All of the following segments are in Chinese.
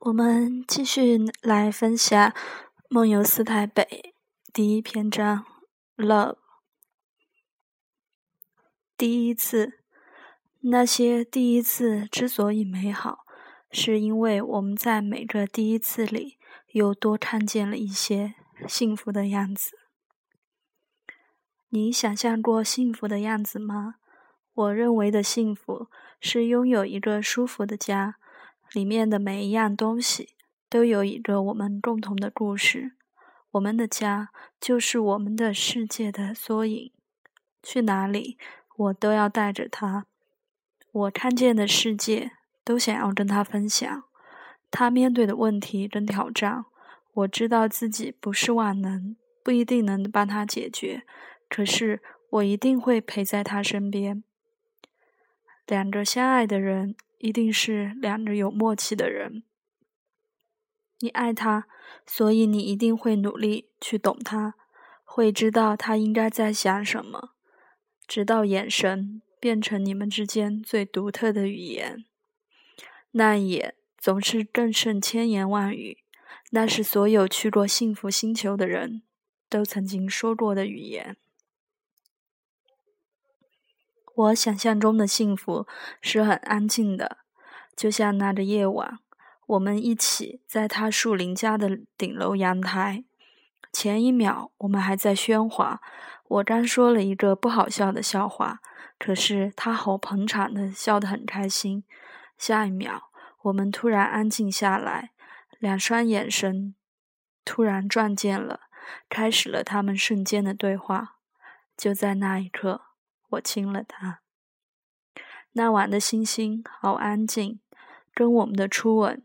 我们继续来分享《梦游四台北》第一篇章：Love。第一次，那些第一次之所以美好，是因为我们在每个第一次里又多看见了一些幸福的样子。你想象过幸福的样子吗？我认为的幸福是拥有一个舒服的家，里面的每一样东西都有一个我们共同的故事。我们的家就是我们的世界的缩影。去哪里，我都要带着它。我看见的世界，都想要跟他分享。他面对的问题跟挑战，我知道自己不是万能，不一定能帮他解决。可是，我一定会陪在他身边。两个相爱的人，一定是两个有默契的人。你爱他，所以你一定会努力去懂他，会知道他应该在想什么，直到眼神变成你们之间最独特的语言。那一眼总是更胜千言万语，那是所有去过幸福星球的人都曾经说过的语言。我想象中的幸福是很安静的，就像那个夜晚，我们一起在他树林家的顶楼阳台。前一秒我们还在喧哗，我刚说了一个不好笑的笑话，可是他好捧场的笑得很开心。下一秒我们突然安静下来，两双眼神突然撞见了，开始了他们瞬间的对话。就在那一刻。我亲了他。那晚的星星好安静，跟我们的初吻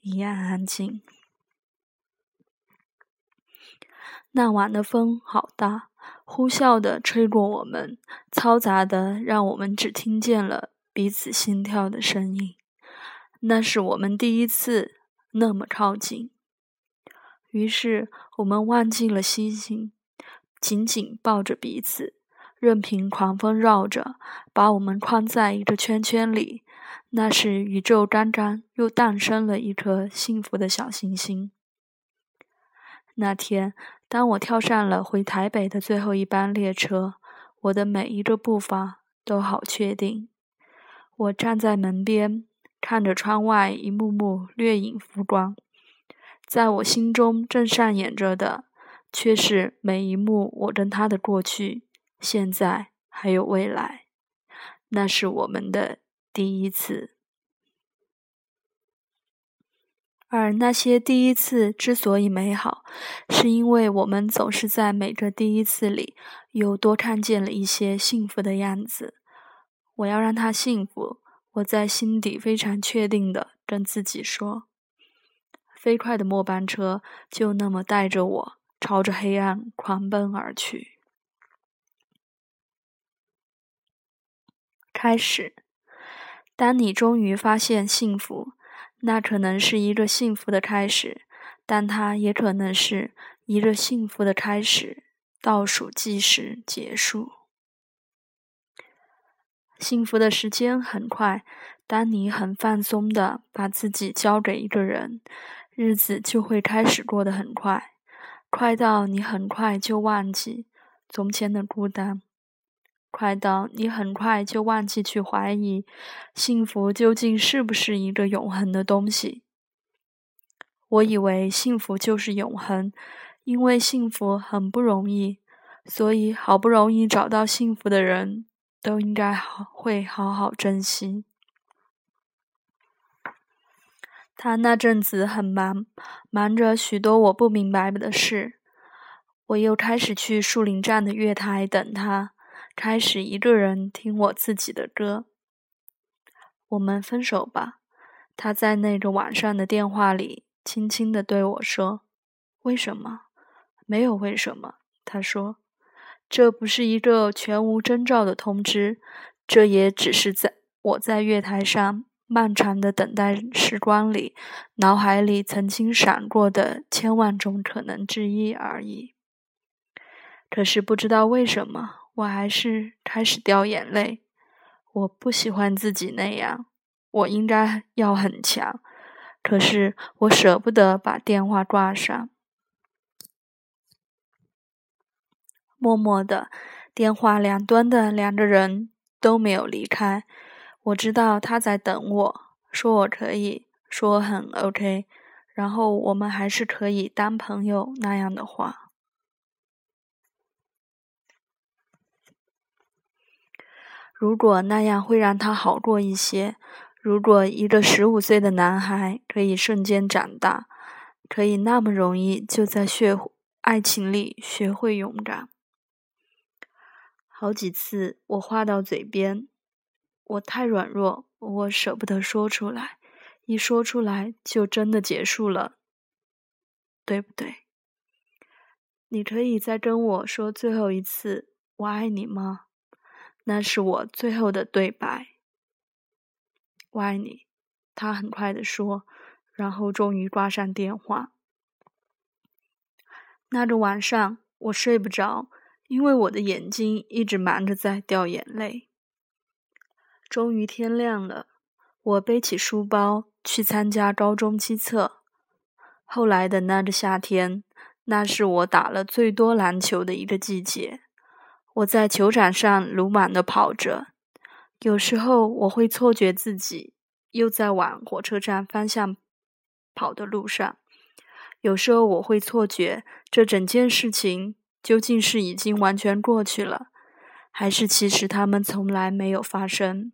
一样安静。那晚的风好大，呼啸的吹过我们，嘈杂的让我们只听见了彼此心跳的声音。那是我们第一次那么靠近，于是我们忘记了星星，紧紧抱着彼此。任凭狂风绕着，把我们框在一个圈圈里。那是宇宙刚刚又诞生了一颗幸福的小行星。那天，当我跳上了回台北的最后一班列车，我的每一个步伐都好确定。我站在门边，看着窗外一幕幕掠影浮光，在我心中正上演着的，却是每一幕我跟他的过去。现在还有未来，那是我们的第一次。而那些第一次之所以美好，是因为我们总是在每个第一次里又多看见了一些幸福的样子。我要让他幸福，我在心底非常确定的跟自己说。飞快的末班车就那么带着我朝着黑暗狂奔而去。开始，当你终于发现幸福，那可能是一个幸福的开始，但它也可能是一个幸福的开始倒数计时结束。幸福的时间很快，当你很放松的把自己交给一个人，日子就会开始过得很快，快到你很快就忘记从前的孤单。快到你很快就忘记去怀疑，幸福究竟是不是一个永恒的东西？我以为幸福就是永恒，因为幸福很不容易，所以好不容易找到幸福的人都应该好会好好珍惜。他那阵子很忙，忙着许多我不明白的事。我又开始去树林站的月台等他。开始一个人听我自己的歌。我们分手吧，他在那个晚上的电话里轻轻地对我说：“为什么？没有为什么。”他说：“这不是一个全无征兆的通知，这也只是在我在月台上漫长的等待时光里，脑海里曾经闪过的千万种可能之一而已。可是不知道为什么。”我还是开始掉眼泪。我不喜欢自己那样，我应该要很强。可是我舍不得把电话挂上。默默的，电话两端的两个人都没有离开。我知道他在等我，说我可以说很 OK，然后我们还是可以当朋友那样的话。如果那样会让他好过一些，如果一个十五岁的男孩可以瞬间长大，可以那么容易就在学爱情里学会勇敢。好几次我话到嘴边，我太软弱，我舍不得说出来，一说出来就真的结束了，对不对？你可以再跟我说最后一次“我爱你”吗？那是我最后的对白。我爱你，他很快的说，然后终于挂上电话。那个晚上我睡不着。因为我的眼睛一直忙着在掉眼泪。终于天亮了，我背起书包去参加高中期测。后来的那个夏天，那是我打了最多篮球的一个季节。我在球场上鲁莽的跑着，有时候我会错觉自己又在往火车站方向跑的路上，有时候我会错觉这整件事情。究竟是已经完全过去了，还是其实他们从来没有发生？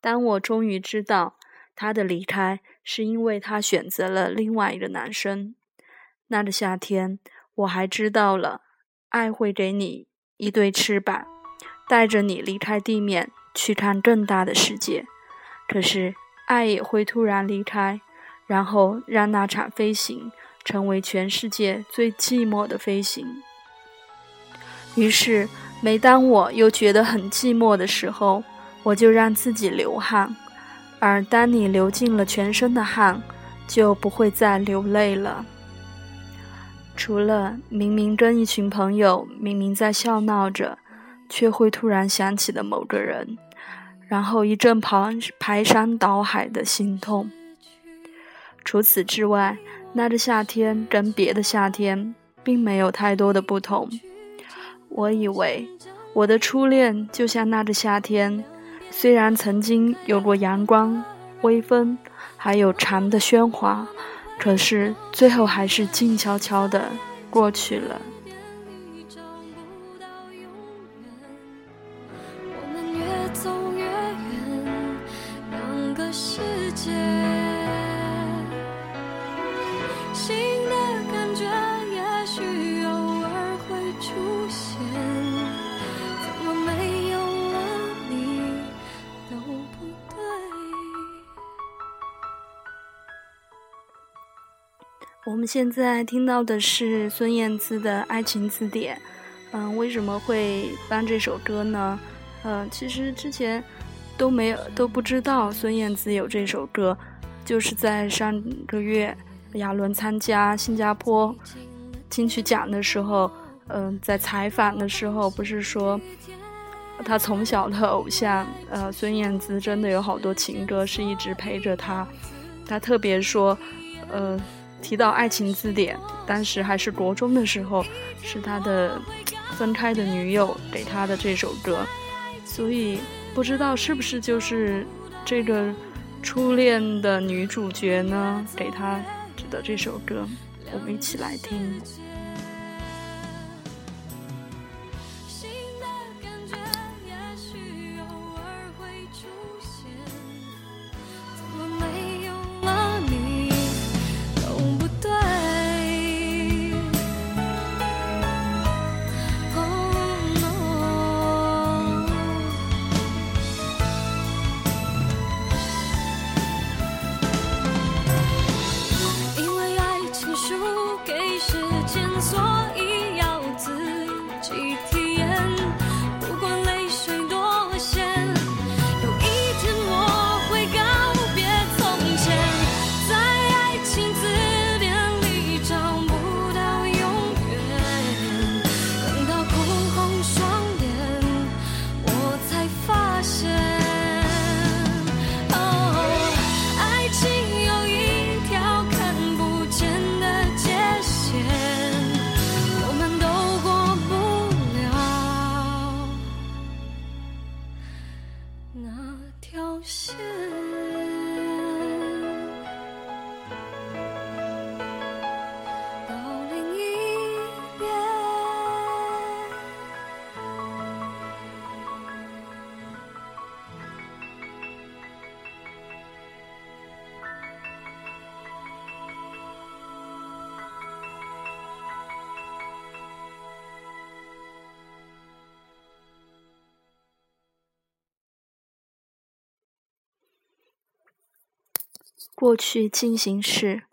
当我终于知道他的离开是因为他选择了另外一个男生，那个夏天，我还知道了爱会给你一对翅膀，带着你离开地面去看更大的世界。可是，爱也会突然离开，然后让那场飞行。成为全世界最寂寞的飞行。于是，每当我又觉得很寂寞的时候，我就让自己流汗。而当你流尽了全身的汗，就不会再流泪了。除了明明跟一群朋友明明在笑闹着，却会突然想起的某个人，然后一阵排排山倒海的心痛。除此之外。那个夏天跟别的夏天并没有太多的不同。我以为我的初恋就像那个夏天，虽然曾经有过阳光、微风，还有蝉的喧哗，可是最后还是静悄悄的过去了。我们现在听到的是孙燕姿的《爱情字典》。嗯，为什么会搬这首歌呢？嗯，其实之前都没有都不知道孙燕姿有这首歌，就是在上个月亚伦参加新加坡金曲奖的时候，嗯，在采访的时候不是说他从小的偶像呃孙燕姿真的有好多情歌是一直陪着他，他特别说，呃。提到《爱情字典》，当时还是国中的时候，是他的分开的女友给他的这首歌，所以不知道是不是就是这个初恋的女主角呢给他指的这首歌，我们一起来听。条线过去进行时，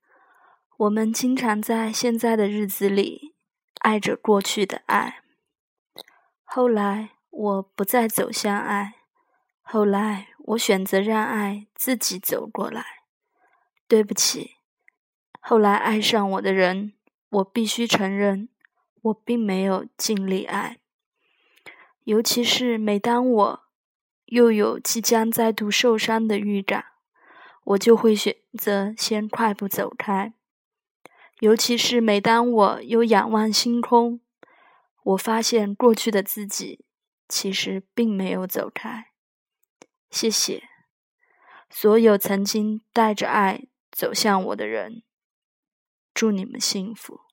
我们经常在现在的日子里爱着过去的爱。后来我不再走向爱，后来我选择让爱自己走过来。对不起，后来爱上我的人，我必须承认，我并没有尽力爱。尤其是每当我又有即将再度受伤的预感。我就会选择先快步走开，尤其是每当我又仰望星空，我发现过去的自己其实并没有走开。谢谢所有曾经带着爱走向我的人，祝你们幸福。